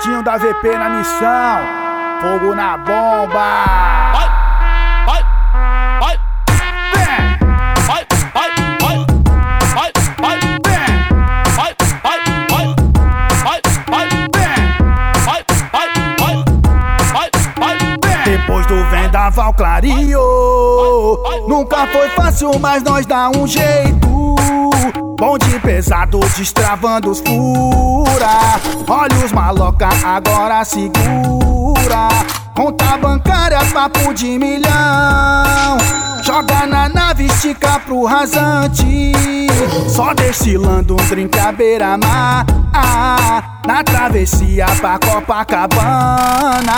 Netinho da VP na missão, fogo na bomba. Vai, vai, vai, Vem, vai, vai, vai, vai, vai, vem, vai, vai, vai, vai, vai, vem, vai, vai, vai, vai, vai, vem. Depois do vendaval clareou, nunca foi fácil, mas nós dá um jeito. Bonde pesado destravando os fura. Olha os maloca, agora segura. Conta bancária, papo de milhão. Joga na nave, estica pro rasante. Só destilando um drink à beira-mar. Na travessia pra Copacabana.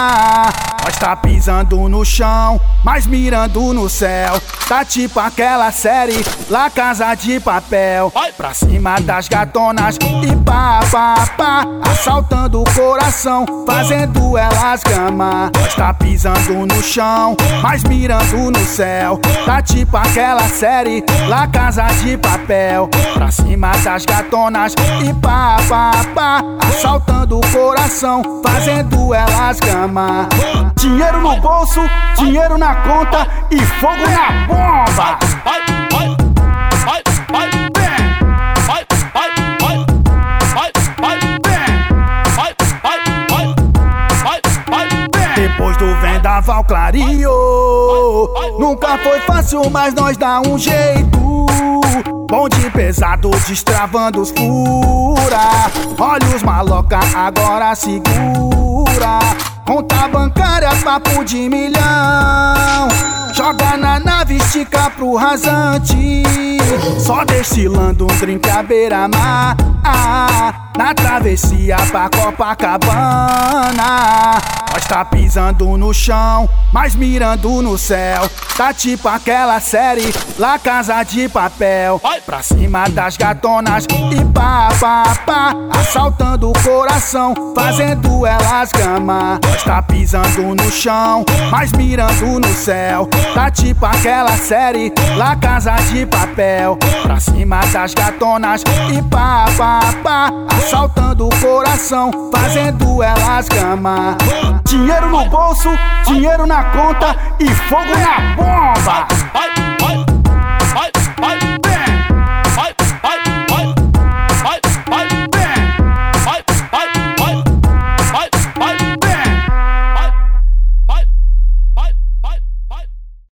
Nós tá pisando no chão, mas mirando no céu. Tá tipo aquela série, lá Casa de Papel. Pra cima das gatonas e pá, pá, pá. Assaltando o coração, fazendo elas gama. Nós tá pisando no chão, mas mirando no céu. Tá tipo aquela série, lá Casa de Papel. Pra cima das gatonas e pá, pá, pá. Assaltando o coração, fazendo elas gama. Dinheiro no bolso, dinheiro na conta e fogo na bomba. Depois do vendaval clareou, nunca foi fácil, mas nós dá um jeito. Bonde pesado destravando os fura. Olha os maloca, agora segura. Conta bancária, papo de milhão. Joga na nave, estica pro rasante. Só destilando um drink à beira-mar. Na travessia pra Copacabana. Nós tá pisando no chão, mas mirando no céu. Tá tipo aquela série, lá Casa de Papel. Pra cima das gatonas e pá, pá, pá. Assaltando o coração, fazendo elas gama. Nós tá pisando no chão, mas mirando no céu. Tá tipo aquela série, lá Casa de Papel. Pra cima das gatonas e pá, pá, pá. Assaltando o coração, fazendo elas gama. Dinheiro no bolso, dinheiro na conta e fogo na bomba.